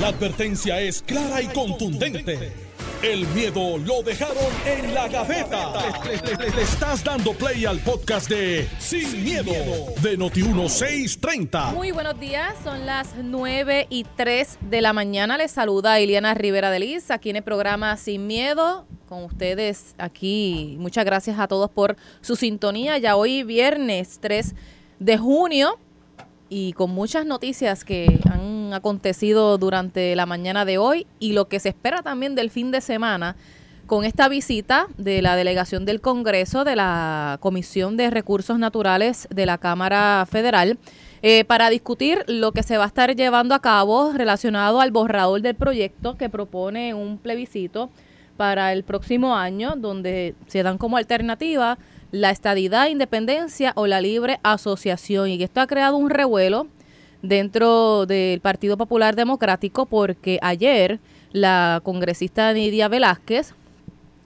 La advertencia es clara y contundente. El miedo lo dejaron en la gaveta. Le, estás dando play al podcast de Sin, miedo, de Noti1630. Muy buenos días, son las 9 y 3 de la mañana. Les saluda Iliana Rivera de Liz, aquí en el programa Sin Miedo, con ustedes aquí. Muchas gracias a todos por su sintonía. Ya hoy viernes 3 de junio y con muchas noticias que han acontecido durante la mañana de hoy y lo que se espera también del fin de semana con esta visita de la delegación del Congreso de la Comisión de Recursos Naturales de la Cámara Federal eh, para discutir lo que se va a estar llevando a cabo relacionado al borrador del proyecto que propone un plebiscito para el próximo año, donde se dan como alternativa la estadidad, independencia o la libre asociación. Y esto ha creado un revuelo dentro del Partido Popular Democrático porque ayer la congresista Nidia Velázquez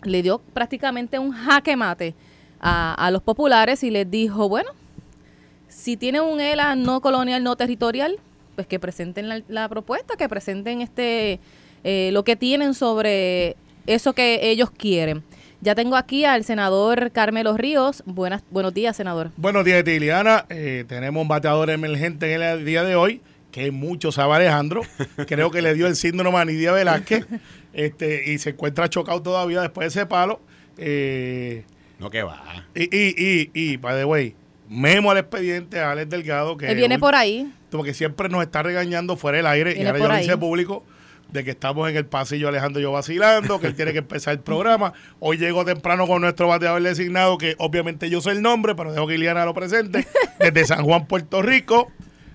le dio prácticamente un jaque mate a, a los populares y les dijo, bueno, si tienen un ELA no colonial, no territorial, pues que presenten la, propuesta, que presenten este eh, lo que tienen sobre eso que ellos quieren. Ya tengo aquí al senador Carmelo Ríos. Buenas, buenos días, senador. Buenos días, Tiliana. Eh, tenemos un bateador emergente en el día de hoy, que mucho sabe Alejandro. Creo que le dio el síndrome a Nidia Velázquez este, y se encuentra chocado todavía después de ese palo. Eh, No que va. y, y, y, y, by the way, memo al expediente a Alex Delgado, que Él viene por ahí. porque siempre nos está regañando fuera del aire Viene y ahora yo lo hice público de que estamos en el pasillo Alejandro y yo vacilando, que él tiene que empezar el programa. Hoy llegó temprano con nuestro bateador designado, que obviamente yo sé el nombre, pero dejo que Iliana lo presente, desde San Juan, Puerto Rico.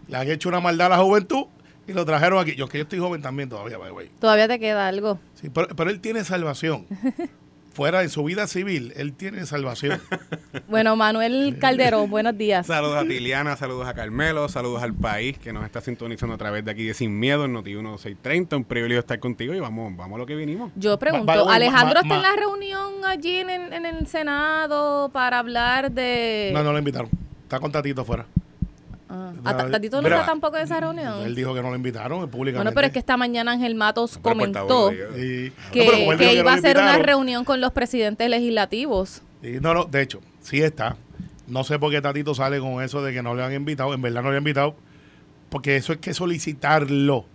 Le han hecho una maldad a la juventud y lo trajeron aquí. Yo que yo estoy joven también todavía, by the way. Todavía te queda algo. Sí, pero, pero él tiene salvación. Fuera de su vida civil, él tiene salvación. Bueno, Manuel Calderón, buenos días. Saludos a Tiliana, saludos a Carmelo, saludos al país que nos está sintonizando a través de aquí de Sin Miedo en Noti 1630. Un privilegio estar contigo y vamos, vamos a lo que vinimos. Yo pregunto, ¿Alejandro está en la reunión allí en, el- en el Senado para hablar de... No, no lo invitaron. Está con Tatito afuera. Ah, ¿a Ta- ¿Tatito no está tampoco en esa reunión? Él dijo que no lo invitaron públicamente. Bueno, pero es que esta mañana Ángel Matos comentó que, iba a hacer una reunión con los presidentes legislativos. y no, no, de hecho, sí está. No sé por qué Tatito sale con eso de que no le han invitado. En verdad no le han invitado. Porque eso es que solicitarlo.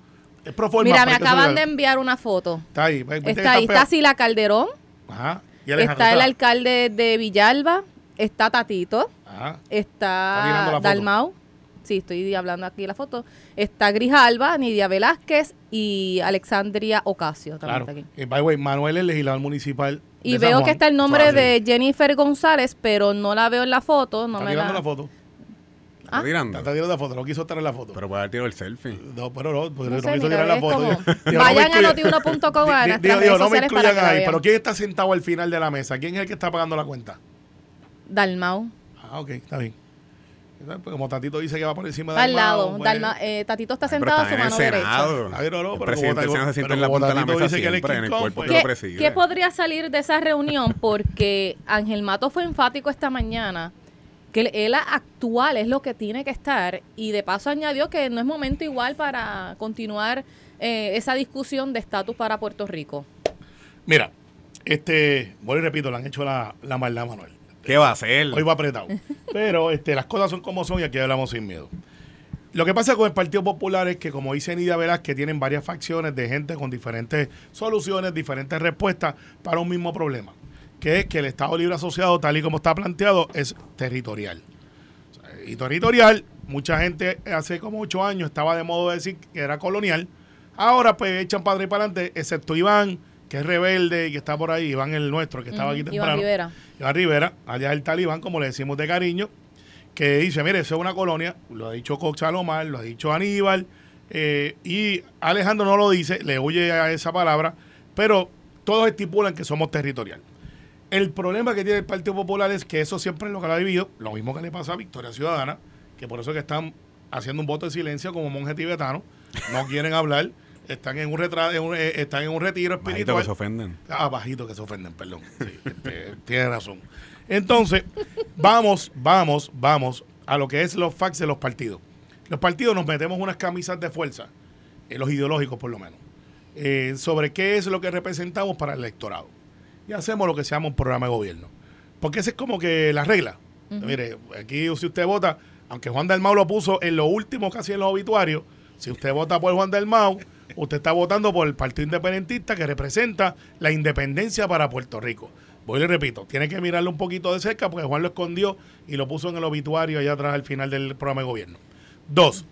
Es pro forma, Mira, me acaban de enviar una foto. Está ahí. que Está ahí, está. Sila Calderón, Ajá. Y está el alcalde de Villalba, está Tatito, Ajá. Está está foto. Dalmau, sí, estoy hablando aquí de la foto, está Grijalba, Nidia Velázquez y Alexandria Ocasio también Claro. está aquí. Y, by the way, Manuel, el legislador municipal. Y de San veo Juan. que está el nombre Ah, de Jennifer González, pero no la veo en la foto. No Está me tirando la... la foto. ¿Está Ah. tirando? Está tirando la foto. No quiso estar en la foto. Pero puede haber tirado el selfie. no, pero no, porque No no, sé, quiso mira, tirar la es foto. como- Digo, no Vayan a incluyan. notiuno.com a redes digo, no me para incluyan la ahí. Pero ¿quién está sentado al final de la mesa? ¿Quién es el que está pagando la cuenta? Dalmau. Ah, ok, está bien. Pues como Tatito dice que va por encima de Al lado. Dalmau, Dalma- pues, eh, Tatito está sentado a está su en el mano derecha. Ay, no, no, el pero presidente como se sienta en la punta de la Tatito mesa dice que él es siempre, en el cuerpo pues. que lo ¿Qué, preside. qué podría salir de esa reunión? Porque Ángel Mato fue enfático esta mañana que el ELA actual es lo que tiene que estar y de paso añadió que no es momento igual para continuar eh, esa discusión de estatus para Puerto Rico. Mira, este, vuelvo y repito, le han hecho la, la maldad a Manuel. ¿Qué va a hacer? Hoy va apretado. Pero este, las cosas son como son y aquí hablamos sin miedo. Lo que pasa con el Partido Popular es que, como dice Nidia Veras, que tienen varias facciones de gente con diferentes soluciones, diferentes respuestas para un mismo problema, que es que el Estado Libre Asociado, tal y como está planteado, es territorial. Y territorial, mucha gente hace como ocho años estaba de modo de decir que era colonial. Ahora pues echan atrás y para adelante, excepto Iván, que es rebelde y que está por ahí, Iván el nuestro, que estaba aquí Iván temprano. Rivera. Iván Rivera, allá el talibán, como le decimos de cariño, que dice, mire, eso es una colonia, lo ha dicho Cox Salomar, lo ha dicho Aníbal, eh, y Alejandro no lo dice, le huye a esa palabra, pero todos estipulan que somos territorial. El problema que tiene el Partido Popular es que eso siempre es lo que lo ha vivido, lo mismo que le pasa a Victoria Ciudadana, que por eso es que están haciendo un voto de silencio como monje tibetano, no quieren hablar, están en un, retra- en un- eh, están en un retiro Bajito espiritual. que se ofenden. Ah, bajito que se ofenden, perdón. Sí, este, tiene razón. Entonces, vamos, vamos, vamos a lo que es los facts de los partidos. Los partidos nos metemos unas camisas de fuerza eh, los ideológicos por lo menos, eh, sobre qué es lo que representamos para el electorado. Y hacemos lo que se llama un programa de gobierno. Porque esa es como que la regla. Mire, aquí si usted vota, aunque Juan del Mau lo puso en lo último casi en los obituarios, si usted vota por Juan del Mau, usted está votando por el Partido Independentista que representa la independencia para Puerto Rico. Voy y le repito, tiene que mirarlo un poquito de cerca porque Juan lo escondió y lo puso en el obituario allá atrás al final del programa de gobierno. Dos,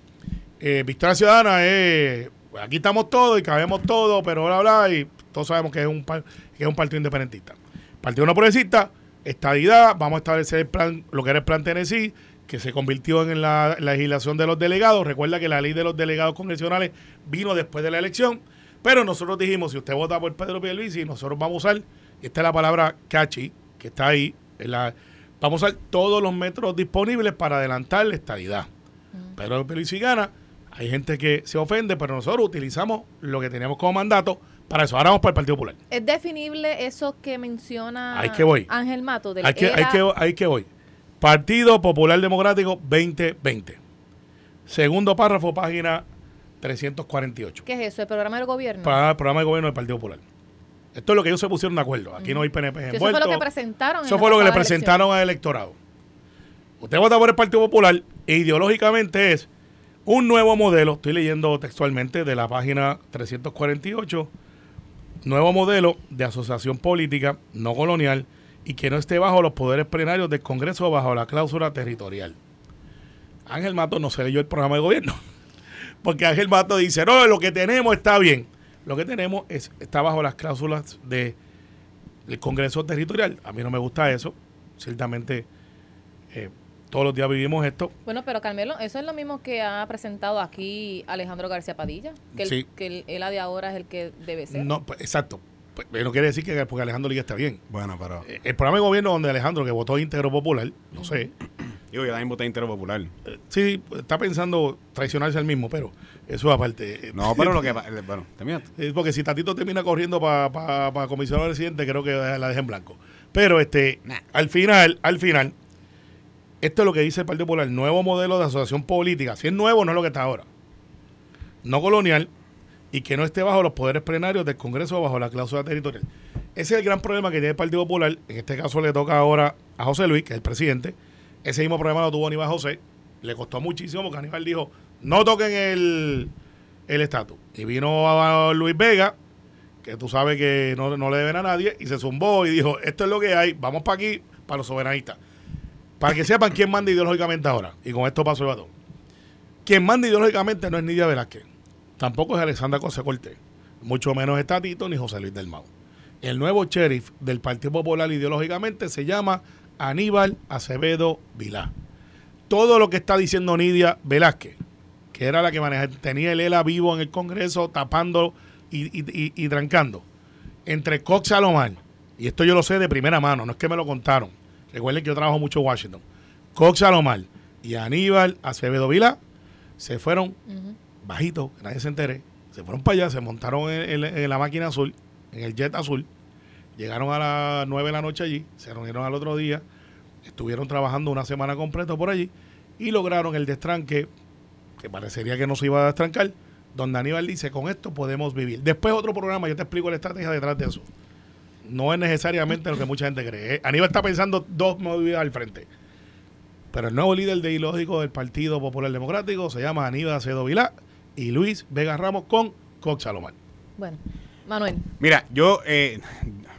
eh, Victoria Ciudadana es, aquí estamos todos y cabemos todos, pero bla, bla, y todos sabemos que es un, par- que es un partido independentista. Partido no progresista, estadidad, vamos a establecer el plan, lo que era el plan Tennessee, que se convirtió en la, la legislación de los delegados. Recuerda que la ley de los delegados congresionales vino después de la elección, pero nosotros dijimos, si usted vota por Pedro Pierluisi, nosotros vamos a usar, y esta es la palabra catchy, que está ahí, en la, vamos a usar todos los métodos disponibles para adelantar la estadidad. Pedro Pierluisi gana, hay gente que se ofende, pero nosotros utilizamos lo que teníamos como mandato para eso. Ahora vamos para el Partido Popular. ¿Es definible eso que menciona que voy. Ángel Mato? Del Hay que, hay era- que, hay que voy. Partido Popular Democrático 2020. Segundo párrafo, página 348. ¿Qué es eso? ¿El programa del gobierno? Para el programa de gobierno del Partido Popular. Esto es lo que ellos se pusieron de acuerdo. Aquí no hay PNP Sí, eso fue lo que presentaron. en Eso fue lo que le presentaron al electorado. Usted vota por el Partido Popular e ideológicamente es un nuevo modelo, estoy leyendo textualmente de la página 348, nuevo modelo de asociación política no colonial y que no esté bajo los poderes plenarios del Congreso o bajo la cláusula territorial. Ángel Mato no se leyó el programa de gobierno, porque Ángel Mato dice, no, lo que tenemos está bien. Lo que tenemos es, está bajo las cláusulas de el Congreso Territorial. A mí no me gusta eso. Ciertamente, eh, todos los días vivimos esto. Bueno, pero Carmelo, eso es lo mismo que ha presentado aquí Alejandro García Padilla, que, el, Sí. que el, el de ahora es el que debe ser. No, pues, exacto. Pues, no quiere decir que porque Alejandro Liga está bien. Bueno, pero Eh, El programa de gobierno donde Alejandro, que votó íntegro popular, no sé, digo, yo también voté Interpopular. eh, sí, está pensando traicionarse al mismo, pero eso aparte. eh, No, pero lo que bueno, termina. Es porque si Tatito termina corriendo para pa, pa comisionado residente, creo que la deja en blanco. Pero este, Nah. al final, al final, esto es lo que dice el Partido Popular, nuevo modelo de asociación política. Si es nuevo, no es lo que está ahora. No colonial y que no esté bajo los poderes plenarios del Congreso o bajo la cláusula territorial. Ese es el gran problema que tiene el Partido Popular. En este caso le toca ahora a José Luis, que es el presidente. Ese mismo problema lo tuvo Aníbal José. Le costó muchísimo porque Aníbal dijo, no toquen el el estatus. Y vino a Luis Vega, que tú sabes que no, no le deben a nadie, y se zumbó y dijo, esto es lo que hay, vamos para aquí, para los soberanistas. Para que sepan quién manda ideológicamente ahora. Y con esto paso el batón. Quien manda ideológicamente no es Nidia Velázquez. Tampoco es Alexandra José Cortés. Mucho menos es Tatito ni José Luis del Mau. El nuevo sheriff del Partido Popular ideológicamente se llama Aníbal Acevedo Vilá. Todo lo que está diciendo Nidia Velázquez, que era la que tenía el ELA vivo en el Congreso, tapando y, trancando, entre Cox Salomar, y esto yo lo sé de primera mano, no es que me lo contaron. Recuerden que yo trabajo mucho en Washington. Cox Salomar y Aníbal Acevedo Vilá se fueron bajito, que nadie se entere. Se fueron para allá, se montaron en, en- la máquina azul, en el jet azul. Llegaron a las 9 de la noche allí, se reunieron al otro día, estuvieron trabajando una semana completa por allí y lograron el destranque, que parecería que no se iba a destrancar, donde Aníbal dice, con esto podemos vivir. Después otro programa, yo te explico la estrategia detrás de eso. No es necesariamente lo que mucha gente cree. Eh, Aníbal está pensando dos movidas al frente. Pero el nuevo líder de ideológico del Partido Popular Democrático se llama Aníbal Acedo Vilá y Luis Vega Ramos con Cox Salomar. Bueno, Manuel, Mira, yo, eh,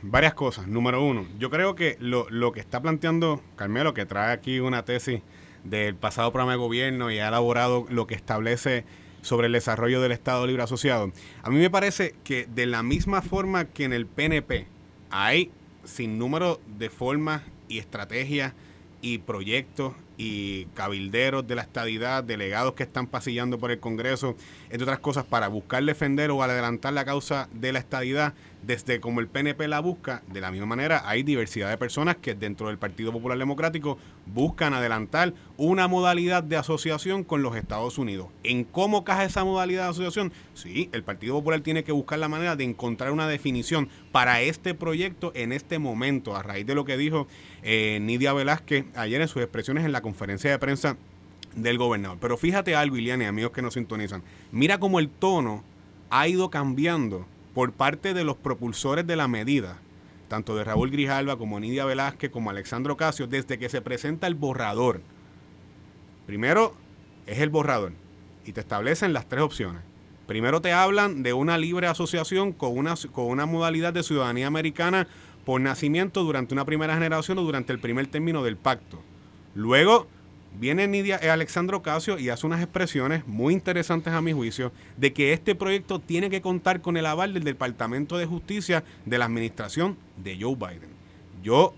varias cosas. Número uno, yo creo que lo, lo que está planteando Carmelo, que trae aquí una tesis del pasado programa de gobierno y ha elaborado lo que establece sobre el desarrollo del Estado Libre Asociado, a mí me parece que de la misma forma que en el PNP hay sin número de formas y estrategias y proyectos y cabilderos de la estadidad, delegados que están pasillando por el Congreso, entre otras cosas, para buscar defender o adelantar la causa de la estadidad, desde como el PNP la busca, de la misma manera hay diversidad de personas que dentro del Partido Popular Democrático buscan adelantar una modalidad de asociación con los Estados Unidos. ¿En cómo caja esa modalidad de asociación? Sí, el Partido Popular tiene que buscar la manera de encontrar una definición para este proyecto en este momento, a raíz de lo que dijo eh, Nidia Velázquez ayer en sus expresiones en la conferencia de prensa del gobernador. Pero fíjate algo, Iliana y amigos que nos sintonizan. Mira cómo el tono ha ido cambiando por parte de los propulsores de la medida, tanto de Raúl Grijalva como Nidia Velázquez como Alexandro Casio, desde que se presenta el borrador. Primero es el borrador y te establecen las tres opciones. Primero te hablan de una libre asociación con una, con una modalidad de ciudadanía americana por nacimiento durante una primera generación o durante el primer término del pacto. Luego viene Nidia eh, Alexandro Casio y hace unas expresiones muy interesantes a mi juicio de que este proyecto tiene que contar con el aval del Departamento de Justicia de la administración de Joe Biden. Yo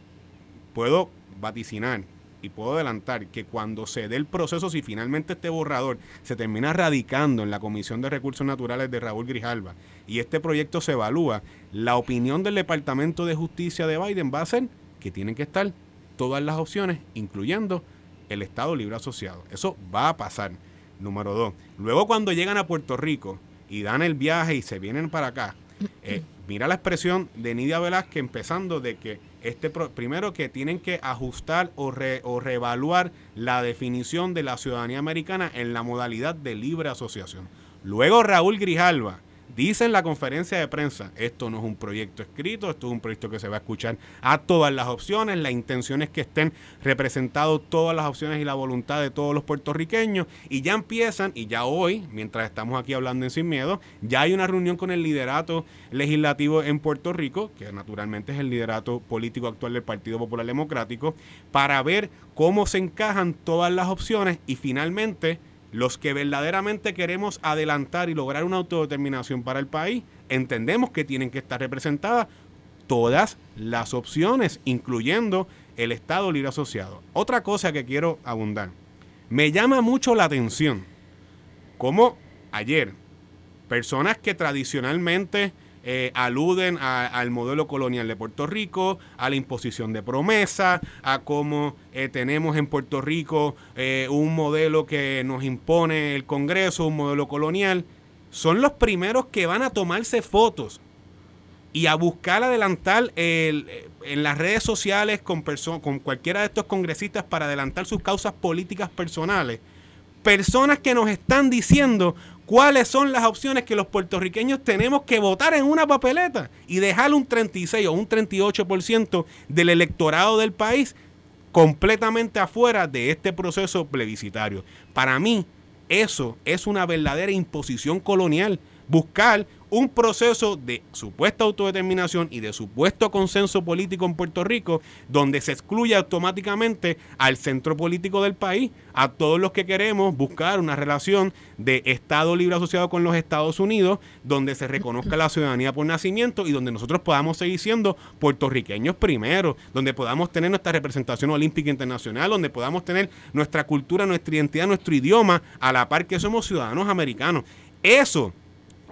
puedo vaticinar y puedo adelantar que cuando se dé el proceso, si finalmente este borrador se termina radicando en la Comisión de Recursos Naturales de Raúl Grijalva y este proyecto se evalúa, la opinión del Departamento de Justicia de Biden va a ser que tienen que estar todas las opciones, incluyendo el Estado Libre Asociado. Eso va a pasar. Número dos. Luego cuando llegan a Puerto Rico y dan el viaje y se vienen para acá, eh, mira la expresión de Nidia Velázquez empezando de que este primero que tienen que ajustar o, o reevaluar la definición de la ciudadanía americana en la modalidad de libre asociación. Luego Raúl Grijalva Dice en la conferencia de prensa, esto no es un proyecto escrito, esto es un proyecto que se va a escuchar a todas las opciones, la intención es que estén representados todas las opciones y la voluntad de todos los puertorriqueños. Y ya empiezan, y ya hoy, mientras estamos aquí hablando en Sin Miedo, ya hay una reunión con el liderato legislativo en Puerto Rico, que naturalmente es el liderato político actual del Partido Popular Democrático, para ver cómo se encajan todas las opciones. Y finalmente los que verdaderamente queremos adelantar y lograr una autodeterminación para el país, entendemos que tienen que estar representadas todas las opciones, incluyendo el Estado Libre Asociado. Otra cosa que quiero abundar, me llama mucho la atención, como ayer, personas que tradicionalmente eh, aluden al modelo colonial de Puerto Rico, a la imposición de promesa, a cómo eh, tenemos en Puerto Rico eh, un modelo que nos impone el Congreso, un modelo colonial. Son los primeros que van a tomarse fotos y a buscar adelantar en las redes sociales con, con cualquiera de estos congresistas para adelantar sus causas políticas personales. Personas que nos están diciendo cuáles son las opciones que los puertorriqueños tenemos que votar en una papeleta y dejar un 36 o un 38% del electorado del país completamente afuera de este proceso plebiscitario. Para mí, eso es una verdadera imposición colonial. Buscar un proceso de supuesta autodeterminación y de supuesto consenso político en Puerto Rico, donde se excluye automáticamente al centro político del país, a todos los que queremos buscar una relación de Estado libre asociado con los Estados Unidos, donde se reconozca la ciudadanía por nacimiento y donde nosotros podamos seguir siendo puertorriqueños primero, donde podamos tener nuestra representación olímpica internacional, donde podamos tener nuestra cultura, nuestra identidad, nuestro idioma, a la par que somos ciudadanos americanos. Eso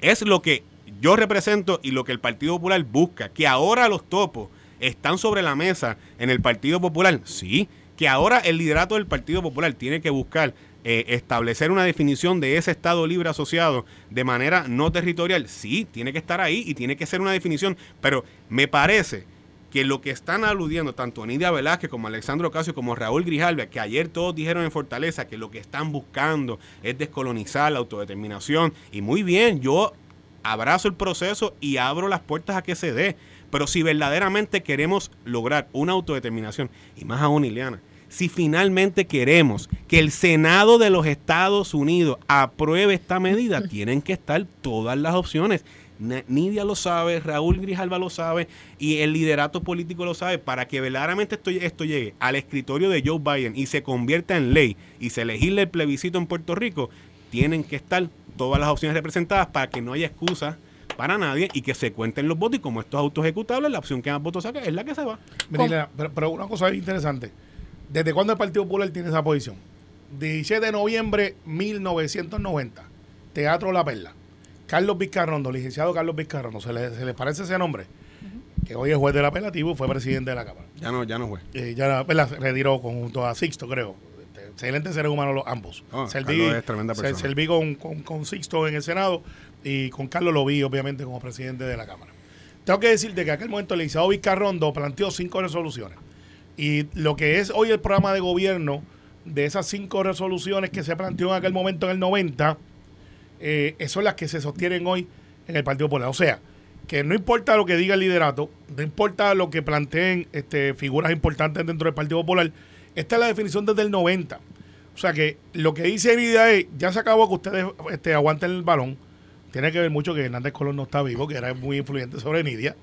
es lo que yo represento y lo que el Partido Popular busca, que ahora los topos están sobre la mesa en el Partido Popular, sí, que ahora el liderato del Partido Popular tiene que buscar eh, establecer una definición de ese Estado libre asociado de manera no territorial, sí, tiene que estar ahí y tiene que ser una definición, pero me parece que lo que están aludiendo tanto Nidia Velázquez como Alexandro Casio como Raúl Grijalva, que ayer todos dijeron en Fortaleza que lo que están buscando es descolonizar la autodeterminación, y muy bien, yo abrazo el proceso y abro las puertas a que se dé. Pero si verdaderamente queremos lograr una autodeterminación, y más aún, Ileana, si finalmente queremos que el Senado de los Estados Unidos apruebe esta medida, tienen que estar todas las opciones. Nidia lo sabe, Raúl Grijalva lo sabe y el liderato político lo sabe. Para que verdaderamente esto, esto llegue al escritorio de Joe Biden y se convierta en ley y se legisle el plebiscito en Puerto Rico, tienen que estar todas las opciones representadas para que no haya excusa para nadie y que se cuenten los votos y como estos autos ejecutables, la opción que más votos saca es la que se va. pero, una cosa interesante, ¿desde cuándo el Partido Popular tiene esa posición? 17 de noviembre 1990, Teatro La Perla. Carlos Vizcarrondo, licenciado Carlos Vizcarrondo, ¿se le, ¿se parece ese nombre? Que hoy es juez del apelativo, fue presidente de la Cámara. Ya no, ya no juez. Eh, ya se retiró junto a Sixto, creo excelentes seres humanos los ambos. Oh, serví, es tremenda persona. serví con, con, Sixto en el Senado y con Carlos lo vi, obviamente, como presidente de la Cámara. Tengo que decirte que aquel momento el licenciado Vizcarrondo planteó cinco resoluciones. Y lo que es hoy el programa de gobierno de esas cinco resoluciones que se planteó en aquel momento en el 90, eh, son las que se sostienen hoy en el Partido Popular. O sea, que no importa lo que diga el liderato, no importa lo que planteen este, figuras importantes dentro del Partido Popular, esta es la definición desde el 90. O sea que lo que dice Nidia es, ya se acabó que ustedes este, aguanten el balón. Tiene que ver mucho que Hernández Colón no está vivo, que era muy influyente sobre Nidia.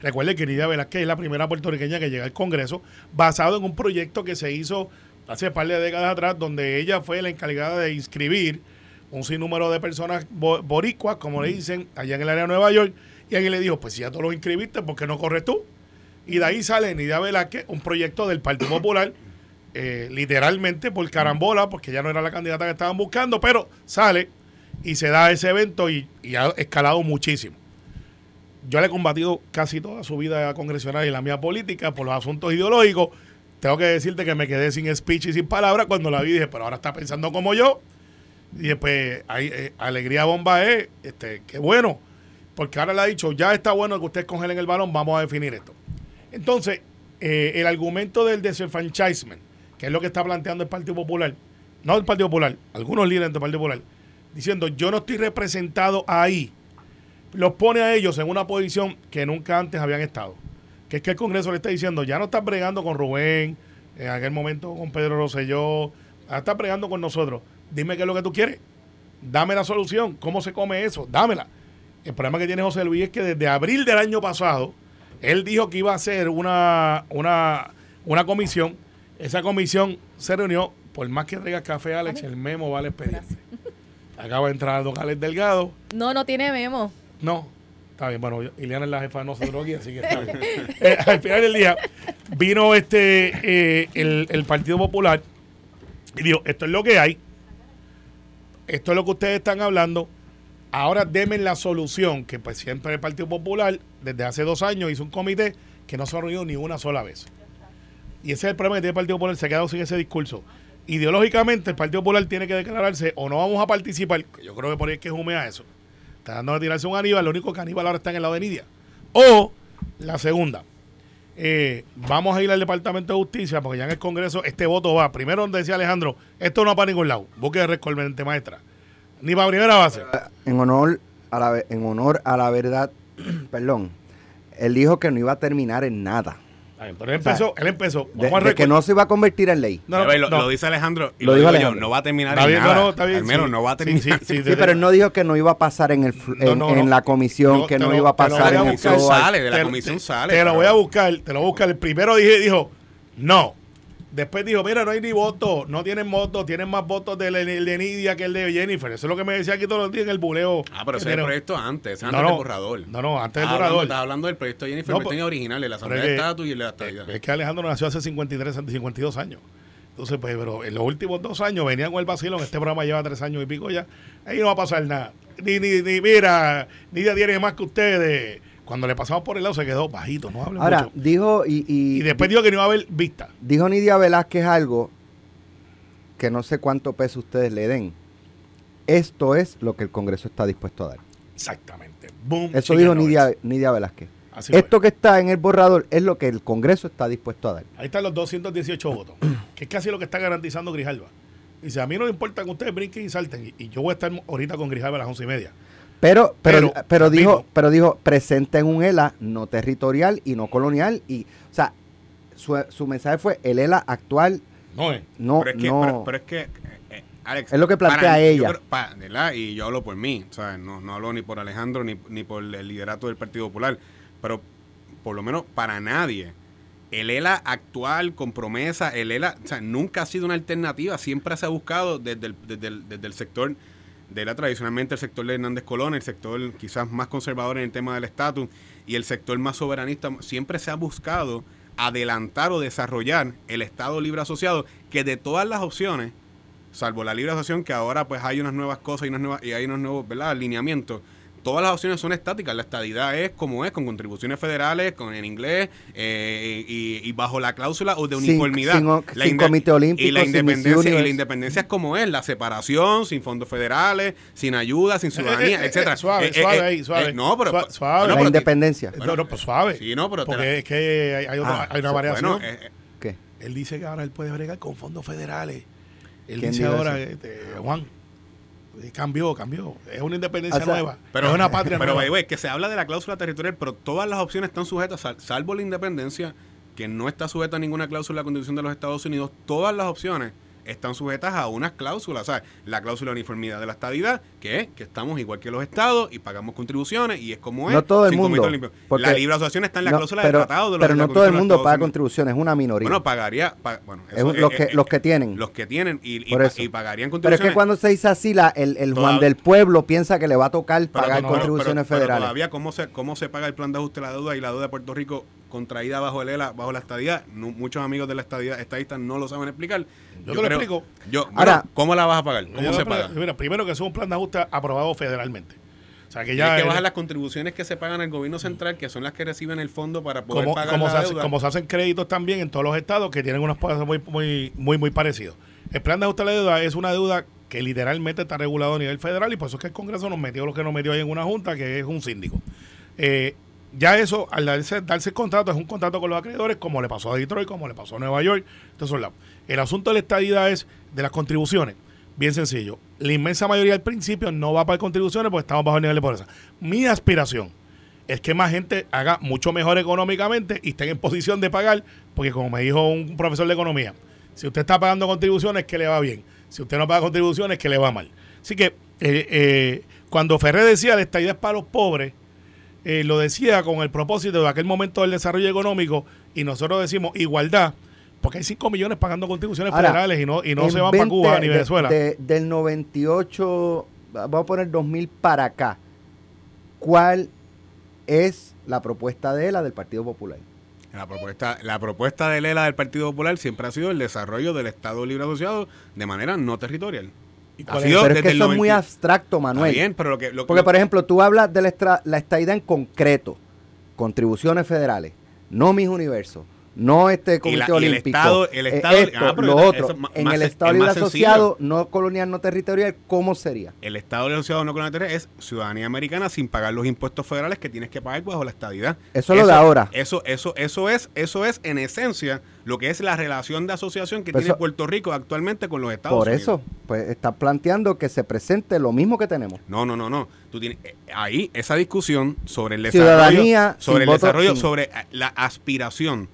Recuerde que Nidia Velázquez es la primera puertorriqueña que llega al Congreso basado en un proyecto que se hizo hace par de décadas atrás, donde ella fue la encargada de inscribir un sinnúmero de personas boricuas, como le dicen, allá en el área de Nueva York, y alguien le dijo, pues si ya tú los inscribiste, ¿por qué no corres tú? Y de ahí sale Nidia Velázquez, un proyecto del Partido Popular, eh, literalmente por carambola, porque ya no era la candidata que estaban buscando, pero sale y se da ese evento y, ha escalado muchísimo. Yo le he combatido casi toda su vida congresional y la mía política por los asuntos ideológicos. Tengo que decirte que me quedé sin speech y sin palabras cuando la vi dije, pero ahora está pensando como yo. Y después, hay, eh, alegría bomba es, este, qué bueno, porque ahora le ha dicho, ya está bueno que ustedes congelen el balón, vamos a definir esto. Entonces, eh, el argumento del disenfranchisement, que es lo que está planteando el Partido Popular, no el Partido Popular, algunos líderes del Partido Popular, diciendo, yo no estoy representado ahí, los pone a ellos en una posición que nunca antes habían estado. Que es que el Congreso le está diciendo, ya no estás bregando con Rubén, en aquel momento con Pedro Rosselló, ya estás bregando con nosotros. Dime qué es lo que tú quieres. Dame la solución. ¿Cómo se come eso? Dámela. El problema que tiene José Luis es que desde abril del año pasado, él dijo que iba a hacer una, una, una comisión. Esa comisión se reunió, por más que traiga café, Alex, el memo vale expediente. Acaba de entrar Don Alex Delgado. No, no tiene memo. No. Está bien, bueno, Ileana es la jefa de nosotros aquí, así que está bien. Eh, al final del día, vino este eh, el, el Partido Popular y dijo, esto es lo que hay, esto es lo que ustedes están hablando, ahora denme la solución, que pues siempre el Partido Popular, desde hace dos años, hizo un comité que no se ha reunido ni una sola vez. Y ese es el problema que tiene el Partido Popular, se ha quedado sin ese discurso. Ideológicamente, el Partido Popular tiene que declararse o no vamos a participar, yo creo que por ahí es que a eso. Está dando a tirarse un Aníbal, lo único que Aníbal ahora está en el lado de Nidia. O la segunda, eh, vamos a ir al Departamento de Justicia, porque ya en el Congreso este voto va. Primero, donde decía Alejandro, esto no va para ningún lado. Busque de maestra. Ni para primera base. En honor a la, en honor a la verdad, perdón, él dijo que no iba a terminar en nada pero él empezó, él empezó. De, que no se iba a convertir en ley. No, lo, dice Alejandro y lo, dijo Yo, no va a terminar en nada. No, está bien, Al menos no va a terminar. Sí, pero él no dijo que no iba a pasar en, el, en, la comisión, que no iba a pasar en el sale, de la comisión sale. Te lo voy a buscar, te lo voy a buscar. El primero dije, dijo, no. Después dijo, mira, no hay ni voto, no tienen votos, tienen más votos de, de, Nidia que el de Jennifer. Eso es lo que me decía aquí todos los días en el buleo. Ah, pero ese es el proyecto antes, antes del borrador. No, no, antes del borrador. Estás hablando del proyecto de Jennifer no, pues, original, de la Asamblea de Estatus y de la estadía. Es que Alejandro nació hace 53, 52 años. Entonces, pues, pero en los últimos dos años venían con el vacilo, este programa lleva tres años y pico ya. Ahí no va a pasar nada. Ni, ni, ni mira, Nidia tiene más que ustedes cuando le pasamos por el lado se quedó bajito, no habla Ahora, dijo y, y, después dijo que no iba a haber vista. Dijo Nidia Velázquez algo que no sé cuánto peso ustedes le den. Esto es lo que el Congreso está dispuesto a dar. Exactamente. Eso dijo Nidia, Nidia, Velázquez. Esto que está en el borrador es lo que el Congreso está dispuesto a dar. Ahí están los 218 votos, que es casi lo que está garantizando Grijalva. Dice, a mí no me importa que ustedes brinquen y salten, y, yo voy a estar ahorita con Grijalva a las once y media. Pero, pero, pero, dijo, pero dijo, presente en un ELA no territorial y no colonial. Y, o sea, su, mensaje fue el ELA actual. No es. No, pero es que, no. Pero, es que eh, Alex, es lo que plantea ella. y yo hablo por mí, ¿sabes? No, no hablo ni por Alejandro ni, ni por el liderato del Partido Popular. Pero por lo menos para nadie. El ELA actual, con promesa, el ELA, o sea, nunca ha sido una alternativa, siempre se ha buscado desde el, desde el, desde el sector de la tradicionalmente el sector de Hernández Colón, el sector quizás más conservador en el tema del estatus y el sector más soberanista, siempre se ha buscado adelantar o desarrollar el Estado libre asociado, que de todas las opciones, salvo la libre asociación, que ahora pues hay unas nuevas cosas y, unas nuevas, y hay unos nuevos alineamientos, todas las opciones son estáticas. La estadidad es como es, con contribuciones federales, con en inglés eh, y, bajo la cláusula o de uniformidad. Sin, comité olímpico. Y la, independencia, y la independencia es como es, la separación, sin fondos federales, sin ayuda, sin ciudadanía, eh, eh, etcétera. suave, suave ahí, suave. no, pero. Suave. la independencia. no, pues suave. Sí, no, pero. Porque es que hay, hay, ah, hay una variación. ¿Qué? Él dice que ahora él puede bregar con fondos federales Él dice ahora, este, Juan, eh, cambió, cambió. Es una independencia nueva. Pero, es una patria pero, nueva. Pero, que se habla de la cláusula territorial, pero todas las opciones están sujetas, salvo la independencia, que no está sujeta a ninguna cláusula de la Constitución de los Estados Unidos. Todas las opciones están sujetas a unas cláusulas, ¿sabes? La cláusula de uniformidad de la estadidad, que es que estamos igual que los estados y pagamos contribuciones y es como es. No todo el mundo. La libre asociación está en la cláusula del tratado de los Pero no todo el mundo paga contribuciones, es una minoría. Bueno, pagaría. bueno, los, que, los que tienen. Los que tienen y, y, pagarían contribuciones. Pero es que cuando se dice así, la, el, el Juan del Pueblo piensa que le va a tocar pagar contribuciones federales. todavía, ¿cómo se, ¿cómo se paga el plan de ajuste de la deuda y la deuda de Puerto Rico contraída bajo el ELA, bajo la estadía. muchos amigos de la estadía estadistas no lo saben explicar. Yo, te lo explico. Yo, Ahora, ¿cómo la vas a pagar? ¿Cómo se paga? Mira, primero que es un plan de ajuste aprobado federalmente. O sea, que ya hay que bajar las contribuciones que se pagan al gobierno central, que son las que reciben el fondo para poder como, pagar como se como se hacen créditos también en todos los estados que tienen unos pasos muy, muy, muy, muy parecidos. El plan de ajuste a la deuda es una deuda que literalmente está regulado a nivel federal y por eso es que el Congreso nos metió lo que nos metió ahí en una junta, que es un síndico. Eh, ya eso, al darse, darse el contrato, es un contrato con los acreedores, como le pasó a Detroit, como le pasó a Nueva York. Entonces, el asunto de la estadidad es de las contribuciones. Bien sencillo. La inmensa mayoría al principio no va para contribuciones porque estamos bajo el nivel de pobreza. Mi aspiración es que más gente haga mucho mejor económicamente y esté en posición de pagar, porque como me dijo un profesor de economía, si usted está pagando contribuciones, que le va bien. Si usted no paga contribuciones, que le va mal. Así que eh, eh, cuando Ferrer decía la estadidad es para los pobres, eh, lo decía con el propósito de aquel momento del desarrollo económico y nosotros decimos igualdad, porque hay 5 millones pagando contribuciones federales y no, y no se van para Cuba ni Venezuela. del 98, vamos a poner 2000 para acá, ¿cuál es la propuesta de ELA del Partido Popular? La propuesta, la propuesta de ELA del Partido Popular siempre ha sido el desarrollo del Estado Libre Asociado de manera no territorial pero es que eso es muy abstracto, Manuel. Bien, pero lo que, Porque, por ejemplo, tú hablas de la, la estadía en concreto, contribuciones federales, no mis universos, no este comité olímpico. El estado, el estado ah, lo otro. en el Estado Libre Asociado, no colonial, no territorial, ¿cómo sería? El Estado Libre Asociado no colonial territorial es ciudadanía americana sin pagar los impuestos federales que tienes que pagar bajo la estadidad. Eso, es lo de ahora. Eso, eso, eso es, eso es en esencia lo que es la relación de asociación que pues tiene Puerto Rico actualmente con los Estados Unidos. Por eso, pues está planteando que se presente lo mismo que tenemos. No, no, no, no. Tú tienes eh, ahí esa discusión sobre el desarrollo, sobre el desarrollo, sobre la aspiración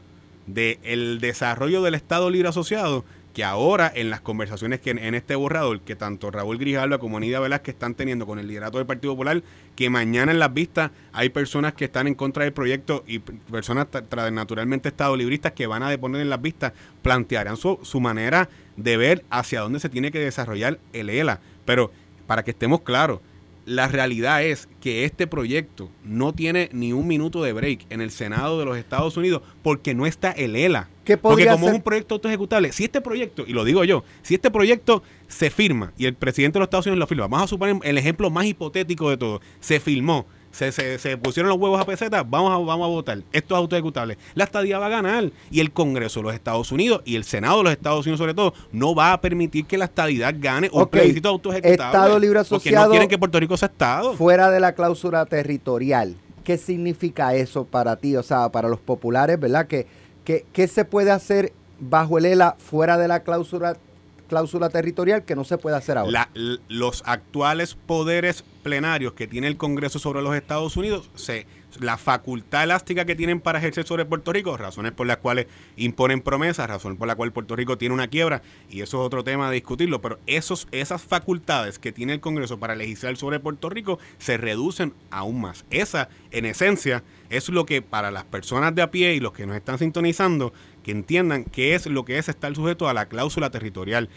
del desarrollo del Estado Libre Asociado, que ahora en las conversaciones que en, este borrador, que tanto Raúl Grijalva como Nidia Velázquez están teniendo con el liderato del Partido Popular, que mañana en las vistas hay personas que están en contra del proyecto y personas naturalmente Estado libristas que van a deponer en las vistas, plantearán su, su manera de ver hacia dónde se tiene que desarrollar el ELA. Pero para que estemos claros, la realidad es que este proyecto no tiene ni un minuto de break en el Senado de los Estados Unidos porque no está el ELA. porque como es un proyecto autoejecutable, si este proyecto, y lo digo yo, si este proyecto se firma y el presidente de los Estados Unidos lo firma, vamos a suponer el ejemplo más hipotético de todo, se firmó se, se, pusieron los huevos a peseta, vamos a, vamos a votar. Esto es autoejecutable. La estadía va a ganar y el Congreso de los Estados Unidos y el Senado de los Estados Unidos sobre todo no va a permitir que la estadidad gane un plebiscito autoejecutable. Estado libre asociado. Porque no quieren que Puerto Rico sea Estado. Fuera de la cláusula territorial. ¿Qué significa eso para ti? O sea, para los populares, ¿verdad? ¿Qué, qué se puede hacer bajo el ELA fuera de la cláusula cláusula territorial que no se puede hacer ahora. los actuales poderes plenarios que tiene el Congreso sobre los Estados Unidos, se, la facultad elástica que tienen para ejercer sobre Puerto Rico, razones por las cuales imponen promesas, razón por la cual Puerto Rico tiene una quiebra, y eso es otro tema de discutirlo, pero esos, esas facultades que tiene el Congreso para legislar sobre Puerto Rico se reducen aún más. Esa, en esencia, es lo que para las personas de a pie y los que nos están sintonizando, que entiendan qué es lo que es estar sujeto a la cláusula territorial.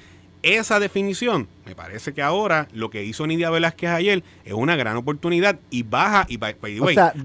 Esa definición, me parece que ahora lo que hizo Nidia Velázquez ayer es una gran oportunidad y baja y, by,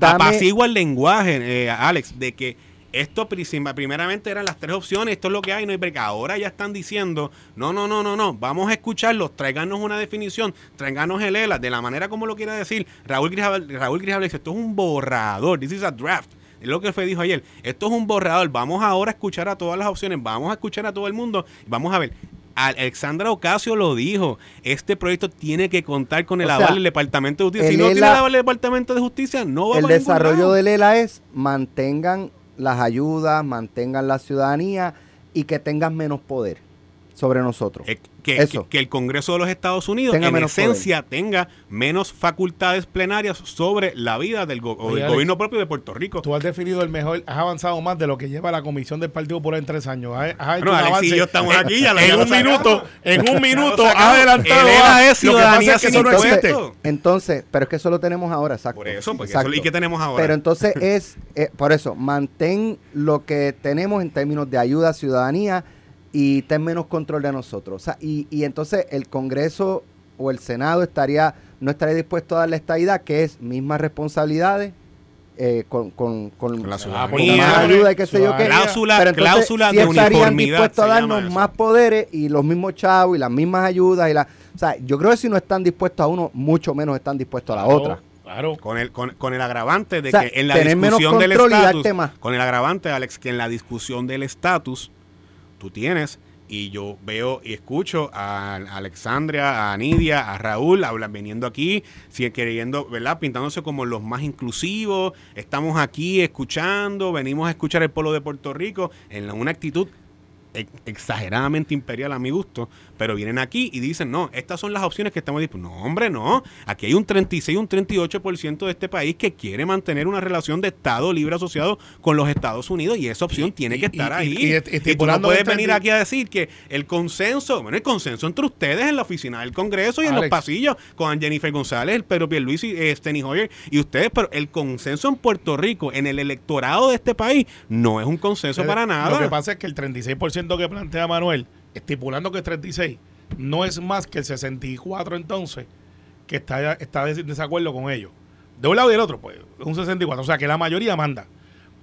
apacigua el lenguaje, eh, Alex, de que esto primeramente eran las tres opciones, esto es lo que hay, no hay porque ahora ya están diciendo, no, no, no, no, no, vamos a escucharlos, tráiganos una definición, tráiganos el ELA, de la manera como lo quiera decir. Raúl Grisabel, Raúl Grisabel dice, esto es un borrador, this is a draft. Es lo que fue dijo ayer. Esto es un borrador. Vamos ahora a escuchar a todas las opciones. Vamos a escuchar a todo el mundo. Vamos a ver. Alexandra Ocasio lo dijo, este proyecto tiene que contar con el aval del Departamento de Justicia. Si no tiene el aval del Departamento de Justicia, no va El desarrollo del ELA es mantengan las ayudas, mantengan la ciudadanía y que tengan menos poder sobre nosotros. Que, Eso. que- que el Congreso de los Estados Unidos Tenga en menos esencia tenga menos facultades plenarias sobre la vida del, go- o Oye, del Alex, gobierno propio de Puerto Rico. Tú has definido el mejor, has avanzado más de lo que lleva la comisión del Partido Popular en tres años. Has, has Bueno, Alex y yo estamos En- aquí, ya en un minuto, en un minuto adelantado. El ELA a- es lo que pasa ciudadanía es que sin eso no entonces, existe. entonces, pero es que eso lo tenemos ahora, exacto. Por eso, porque Exacto. eso- ¿y qué tenemos ahora? Pero entonces es, eh, por eso, mantén lo que tenemos en términos de ayuda a ciudadanía y ten menos control de nosotros. O sea, y, y entonces el Congreso o el Senado estaría no estaría dispuesto a darle esta idea, que es mismas responsabilidades eh, con, con, con, Con la Ah, ciudadanía. más ayuda y qué sé yo qué. Cláusula- Pero entonces, cláusula sí de estarían dispuestos a darnos más poderes y los mismos chavos y las mismas ayudas y la, o sea, yo creo que si no están dispuestos a uno, mucho menos están dispuestos a la otra. Claro. Con el, con, con el agravante de O sea, que en la menos discusión del estatus, con el agravante, Alex, que en la discusión del estatus, tú tienes, y yo veo y escucho a Alexandria, a Nidia, a Raúl, hablan, viniendo aquí, si queriendo, ¿verdad? Pintándose como los más inclusivos, estamos aquí escuchando, venimos a escuchar el pueblo de Puerto Rico, en una actitud exageradamente imperial a mi gusto, pero vienen aquí y dicen, no, estas son las opciones que estamos disponibles. No, hombre, no. Aquí hay un 36, un 38% de este país que quiere mantener una relación de Estado libre asociado con los Estados Unidos y esa opción tiene que estar y- ahí. y- y Y, tú no puedes el 30 venir aquí a decir que el consenso, bueno, el consenso entre ustedes en la oficina del Congreso y en los pasillos con Jennifer González, el Pedro Pierluisi, eh, Steny Hoyer y ustedes, pero el consenso en Puerto Rico, en el electorado de este país, no es un consenso para nada. Lo que pasa es que el 36% que plantea Manuel, estipulando que es 36, no es más que el 64 entonces, que está, está en desacuerdo con ellos. De un lado y del otro, pues, es un 64. O sea, que la mayoría manda.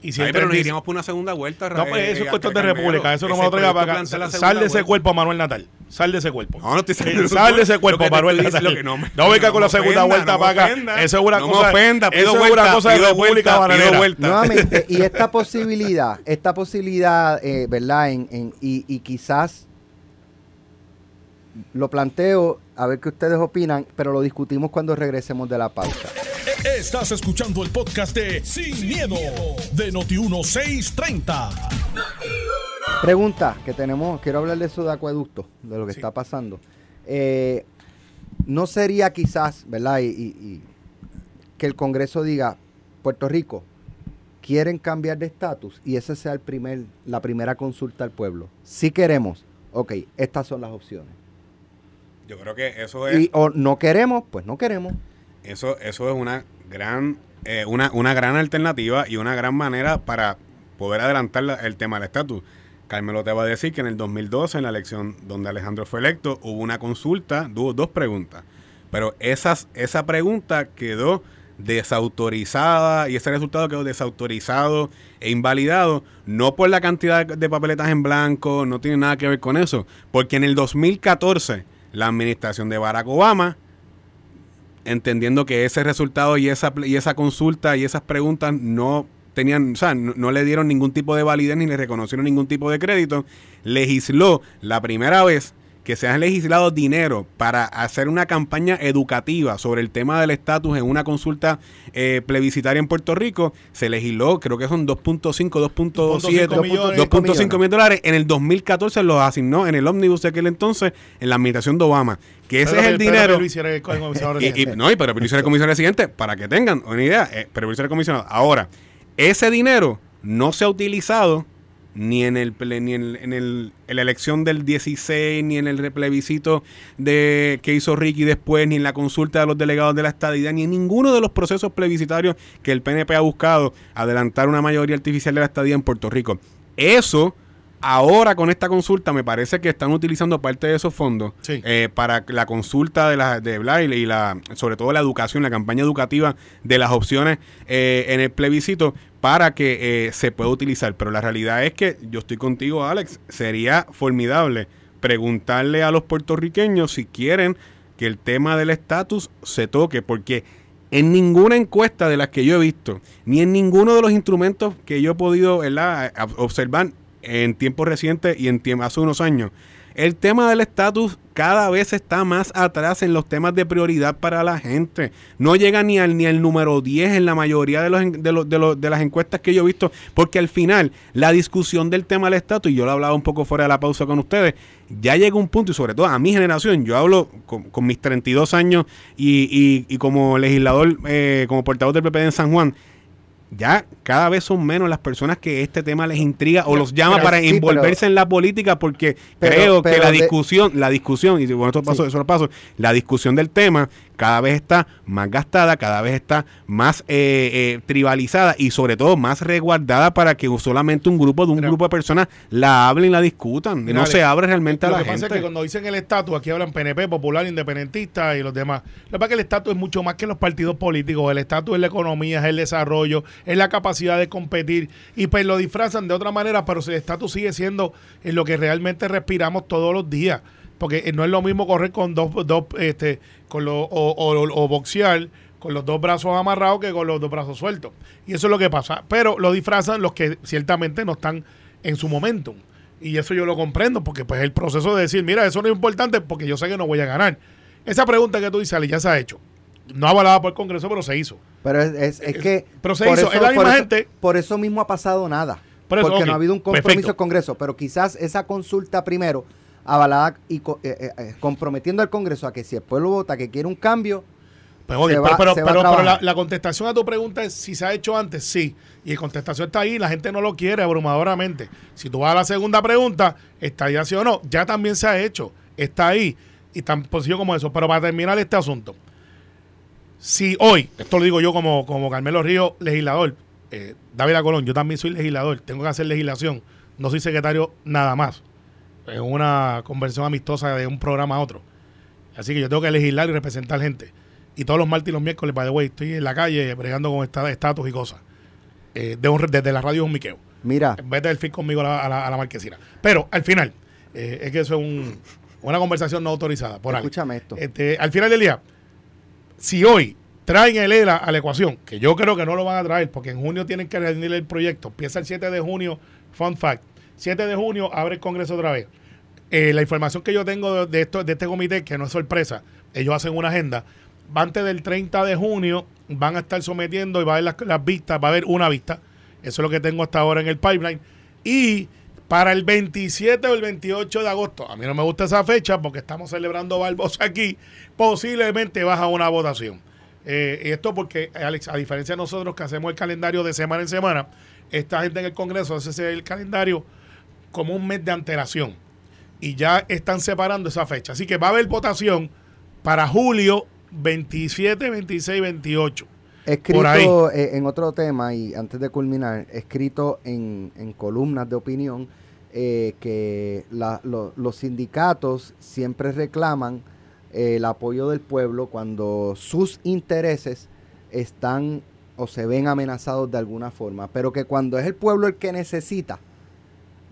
Y si Ay, pero nos 36 iríamos por una segunda vuelta. No, pues eh, eso es cuestión de república. Eso no me lo traiga para acá. Sal de ese cuerpo, Manuel Natal. Sal de ese cuerpo. No, no estoy saliendo Sal de ese cuerpo, Manuel lo que No venga no con me la segunda ofenda, vuelta no me para acá. Eso es una No me cosa. ofenda, pido eso es vuelta, una cosa de república vuelta, pido bananera. vuelta. Nuevamente, y esta posibilidad, esta posibilidad, eh, ¿verdad? En, en- y, y quizás lo planteo, a ver qué ustedes opinan, pero lo discutimos cuando regresemos de la pausa. Estás escuchando el podcast de Sin, miedo, de Noti1630. Pregunta que tenemos, quiero hablar de eso de acueducto, de lo que Sí. está pasando. Eh, no sería quizás, ¿verdad? Y, y- y que el Congreso diga, Puerto Rico, quieren cambiar de estatus y ese sea el primer, la primera consulta al pueblo. Si queremos, ok, estas son las opciones. Yo creo que eso es, Y o no queremos, pues no queremos. eso, eso es una gran, eh, una, una gran alternativa y una gran manera para poder adelantar la- el tema del estatus. Carmelo te va a decir que en el 2012, en la elección donde Alejandro fue electo, hubo una consulta, hubo dos preguntas. Pero esas, esa pregunta quedó desautorizada y ese resultado quedó desautorizado e invalidado, no por la cantidad de papeletas en blanco, no tiene nada que ver con eso, porque en el 2014 la administración de Barack Obama entendiendo que ese resultado y esa, y esa consulta y esas preguntas no tenían, o sea, no, no le dieron ningún tipo de validez ni le reconocieron ningún tipo de crédito, legisló la primera vez que se ha legislado dinero para hacer una campaña educativa sobre el tema del estatus en una consulta eh, plebiscitaria en Puerto Rico, se legisló, creo que son 2.5, 2.7, 2.5 millones. 2.5 millones de dólares. En el 2014 los asignó en el ómnibus de aquel entonces, en la administración de Obama. Que ese Pedro- es el Pedro dinero. Pierluisi era el comisionado Y, y- no, y pero Pierluisi era el comisionado residente, para que tengan una idea, eh, pero Pierluisi era el comisionado. Ahora, ese dinero no se ha utilizado ni en el ni en, en el, en la elección del 16, ni en el plebiscito de que hizo Ricky después, ni en la consulta de los delegados de la estadidad, ni en ninguno de los procesos plebiscitarios que el PNP ha buscado adelantar una mayoría artificial de la estadía en Puerto Rico. Eso Ahora con esta consulta me parece que están utilizando parte de esos fondos Sí. eh, para la consulta de la de Blair y la sobre todo la educación, la campaña educativa de las opciones eh, en el plebiscito para que eh, se pueda utilizar. Pero la realidad es que yo estoy contigo, Alex. Sería formidable preguntarle a los puertorriqueños si quieren que el tema del estatus se toque, porque en ninguna encuesta de las que yo he visto, ni en ninguno de los instrumentos que yo he podido observar en tiempos recientes y en tiempo, hace unos años, el tema del estatus cada vez está más atrás en los temas de prioridad para la gente. No llega ni al, ni al número 10 en la mayoría de, los, de, los, de, los, de las encuestas que yo he visto, porque al final la discusión del tema del estatus, y yo lo hablaba un poco fuera de la pausa con ustedes, ya llega un punto, y sobre todo a mi generación, yo hablo con, con mis 32 años y, y, como legislador, eh, como portavoz del PP en San Juan, ya cada vez son menos las personas que este tema les intriga o los llama Pero para sí, envolverse en la política porque Pero- creo que la de- discusión, la discusión, y bueno, esto paso, eso lo paso, la discusión del tema cada vez está más gastada, cada vez está más eh, eh, tribalizada y sobre todo más resguardada para que solamente un grupo de un Mira. grupo de personas la hablen y la discutan. Mira, no Ale, se abre realmente a Lo la que pasa gente. es que cuando dicen el estatus, aquí hablan PNP, Popular, Independentista y los demás. Lo que pasa es que el estatus es mucho más que los partidos políticos. El estatus es la economía, es el desarrollo, es la capacidad de competir. Y pues lo disfrazan de otra manera, pero el estatus sigue siendo en lo que realmente respiramos todos los días. Porque eh, no es lo mismo correr con dos, dos este, con lo, o, o- o boxear con los dos brazos amarrados que con los dos brazos sueltos. Y eso es lo que pasa. Pero lo disfrazan los que ciertamente no están en su momento. Y eso yo lo comprendo, porque pues el proceso de decir, mira, eso no es importante porque yo sé que no voy a ganar. Esa pregunta que tú dices, Ali, ya se ha hecho. No avalada por el Congreso, pero se hizo. Pero es, es- es que... Pero se hizo, es la misma por gente. Por eso mismo ha pasado nada. Por eso, porque no ha habido un compromiso del Congreso. Pero quizás esa consulta primero, avalada y eh, eh, eh, comprometiendo al Congreso a que si el pueblo vota que quiere un cambio, Pues, pero, va- pero, se va a pero- pero la, la contestación a tu pregunta es si se ha hecho antes, sí. Y la contestación está ahí, la gente no lo quiere abrumadoramente. Si tú vas a la segunda pregunta, ¿está ya sí o no? Ya también se ha hecho, está ahí. Y tan posible como eso. Pero para terminar este asunto, si hoy, esto lo digo yo como, como Carmelo Río, legislador, eh, David Colón, yo también soy legislador, tengo que hacer legislación, no soy secretario nada más. Es una conversión amistosa de un programa a otro. Así que yo tengo que legislar y representar gente. Y todos los martes y los miércoles, by the way, estoy en la calle bregando con esta- estatus y cosas. Eh, de un- desde la radio es un miqueo. mira, En vez del fin conmigo a la, a la- a la marquesina. Pero al final, eh, es que eso es un- una conversación no autorizada por escúchame esto. Este, al final del día, si hoy traen el ELA a la ecuación, que yo creo que no lo van a traer, porque en junio tienen que rendir el proyecto, empieza el 7 de junio, fun fact, 7 de junio abre el Congreso otra vez. Eh, la información que yo tengo de, esto, de este comité, que no es sorpresa, ellos hacen una agenda, antes del 30 de junio van a estar sometiendo y va a haber las, las vistas, va a haber una vista, eso es lo que tengo hasta ahora en el pipeline, y para el 27 o el 28 de agosto, a mí no me gusta esa fecha porque estamos celebrando Barbosa aquí, posiblemente baja una votación. Eh, esto porque, Alex, a diferencia de nosotros que hacemos el calendario de semana en semana, esta gente en el Congreso hace el calendario como un mes de antelación. Y ya están separando esa fecha. Así que va a haber votación para julio 27, 26, 28. Por ahí. Escrito eh, en otro tema, y antes de culminar, escrito en, en columnas de opinión, eh, que la- lo- los sindicatos siempre reclaman eh, el apoyo del pueblo cuando sus intereses están o se ven amenazados de alguna forma, pero que cuando es el pueblo el que necesita,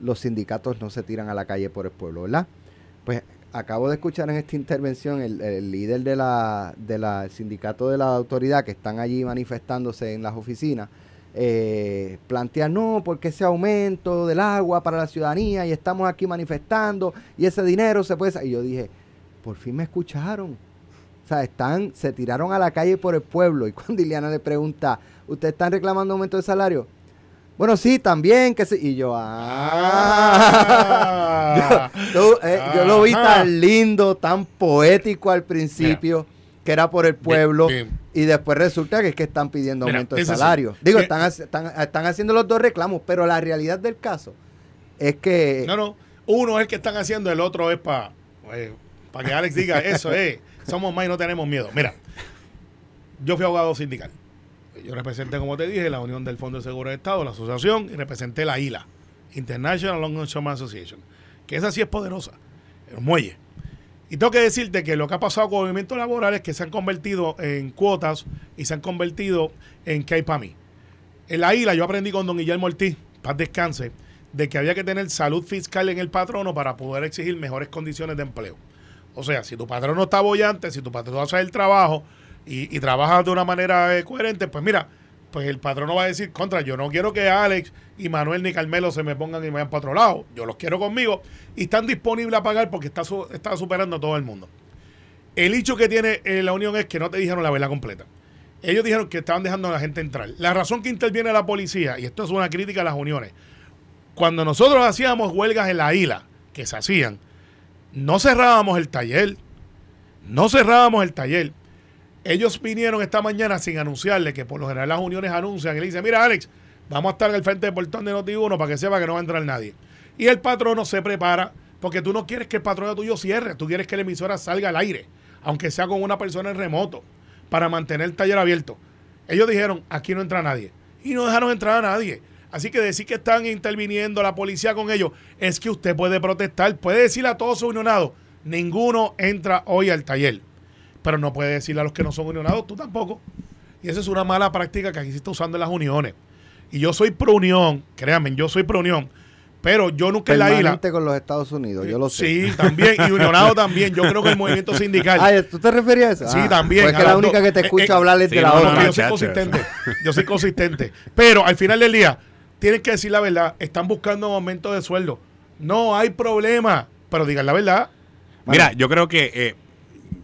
los sindicatos no se tiran a la calle por el pueblo, ¿verdad? Pues acabo de escuchar en esta intervención el, líder de la, de la sindicato de la autoridad que están allí manifestándose en las oficinas, eh, no, porque ese aumento del agua para la ciudadanía y estamos aquí manifestando y ese dinero se puede... sa-". Y yo dije, por fin me escucharon. O sea, están, se tiraron a la calle por el pueblo. Y cuando Ileana le pregunta, ¿ustedes están reclamando aumento de salario? Bueno, sí, también, que sí. Y yo, ah. yo, tú, eh, yo lo vi tan lindo, tan poético al principio, que era por el pueblo. Bien, bien. Y después resulta que es que están pidiendo Mira, aumento de salario. Digo, están, están, están haciendo los dos reclamos, pero la realidad del caso es que... No, no. Uno es el que están haciendo, el otro es para para que Alex diga, eso es, somos más y no tenemos miedo. Mira, yo fui abogado sindical. Yo representé, como te dije, la Unión del Fondo de Seguro de Estado, la asociación, y representé la ILA, International Longshoreman Association, que esa sí es poderosa, el muelle. Y tengo que decirte que lo que ha pasado con movimientos laborales es que se han convertido en cuotas y se han convertido en que hay para mí. En la isla yo aprendí con don Guillermo Ortiz, paz descanse, de que había que tener salud fiscal en el patrono para poder exigir mejores condiciones de empleo. O sea, si tu patrono está bollante, si tu patrono hace el trabajo y, y trabaja de una manera eh, coherente, pues mira, pues el patrono va a decir, contra, yo no quiero que Alex y Manuel ni Carmelo se me pongan y me vayan para otro lado. Yo los quiero conmigo y están disponibles a pagar porque está superando a todo el mundo. El hecho que tiene eh, la unión es que no te dijeron la verdad completa. Ellos dijeron que estaban dejando a la gente entrar. La razón que interviene la policía, y esto es una crítica a las uniones, cuando nosotros hacíamos huelgas en la isla, que se hacían, no cerrábamos el taller, no cerrábamos el taller. Ellos vinieron esta mañana sin anunciarle que por lo general las uniones anuncian y le dicen, mira Alex, vamos a estar en el frente del portón de Noti1 para que sepa que no va a entrar nadie. Y el patrono se prepara porque tú no quieres que el patrono tuyo cierre, tú quieres que la emisora salga al aire, aunque sea con una persona en remoto, para mantener el taller abierto. Ellos dijeron, aquí no entra nadie. Y no dejaron entrar a nadie. Así que decir que están interviniendo la policía con ellos es que usted puede protestar, puede decirle a todos sus unionados, ninguno entra hoy al taller. Pero no puede decirle a los que no son unionados, tú tampoco. Y esa es una mala práctica que aquí se está usando en las uniones. Y yo soy pro unión, créanme, yo soy pro unión. Pero yo nunca en la isla. Con los Estados Unidos, yo lo sé. Sí, también. Y unionado también. Yo creo que el movimiento sindical. Ah, ¿tú te referías a eso? Sí, Ah, también. Pues que A la única que te Eh, escucho eh, hablar es sí, de la no, Porque otra. yo soy consistente. Yo soy consistente. Pero al final del día, tienen que decir la verdad. Están buscando un aumento de sueldo. No hay problema. Pero digan la verdad. Mira, yo creo que eh,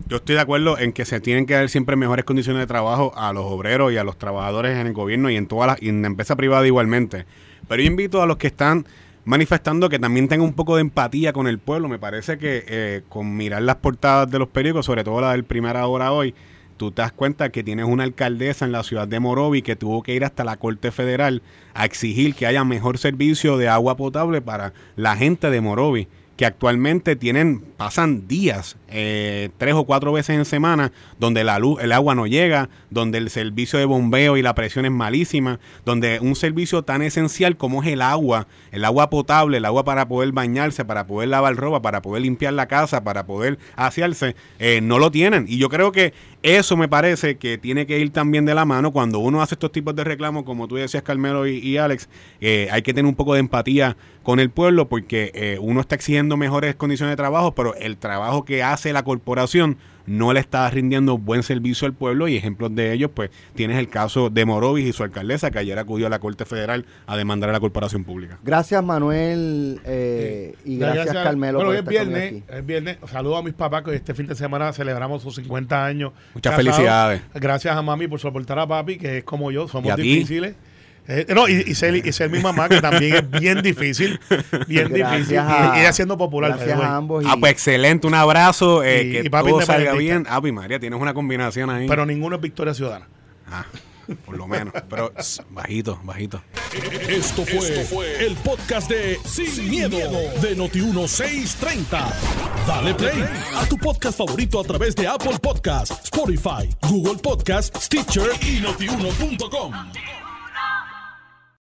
yo estoy de acuerdo en que se tienen que dar siempre mejores condiciones de trabajo a los obreros y a los trabajadores en el gobierno y en todas las en la empresa privada igualmente. Pero yo invito a los que están manifestando que también tengan un poco de empatía con el pueblo. Me parece que eh, con mirar las portadas de los periódicos, sobre todo la del Primera Hora hoy, tú te das cuenta que tienes una alcaldesa en la ciudad de Morovi que tuvo que ir hasta la Corte Federal a exigir que haya mejor servicio de agua potable para la gente de Morovi que actualmente tienen, pasan días, eh, tres o cuatro veces en semana, donde la luz, el agua no llega, donde el servicio de bombeo y la presión es malísima, donde un servicio tan esencial como es el agua, el agua potable, el agua para poder bañarse, para poder lavar ropa, para poder limpiar la casa, para poder asearse, eh, no lo tienen. Y yo creo que eso me parece que tiene que ir también de la mano cuando uno hace estos tipos de reclamos, como tú decías, Carmelo y, Alex, eh, hay que tener un poco de empatía con el pueblo porque eh, uno está exigiendo mejores condiciones de trabajo, pero el trabajo que hace la corporación no le está rindiendo buen servicio al pueblo y ejemplos de ellos, pues tienes el caso de Morovis y su alcaldesa que ayer acudió a la Corte Federal a demandar a la corporación pública. Gracias, Manuel, eh, y gracias, Carmelo, Bueno, por hoy es viernes, es viernes. Saludo a mis papás que este fin de semana celebramos sus 50 años. Muchas casados. felicidades. Gracias a mami por soportar a papi, que es como yo, somos ti. Eh, no, y, y ser, y ser mi mamá, que también es bien difícil. Bien Gracias difícil. a- y ella siendo popular. Gracias a ambos. y- Ah, pues excelente, un abrazo, eh, Y- que y papi todo salga bien. Ave María, tienes una combinación ahí. Pero ninguno es Victoria Ciudadana. Ah, por lo menos, pero bajito, bajito. Esto fue, el podcast de Sin, miedo, de Noti1630. Dale play a tu podcast favorito a través de Apple Podcasts, Spotify, Google Podcasts, Stitcher y notiuno.com.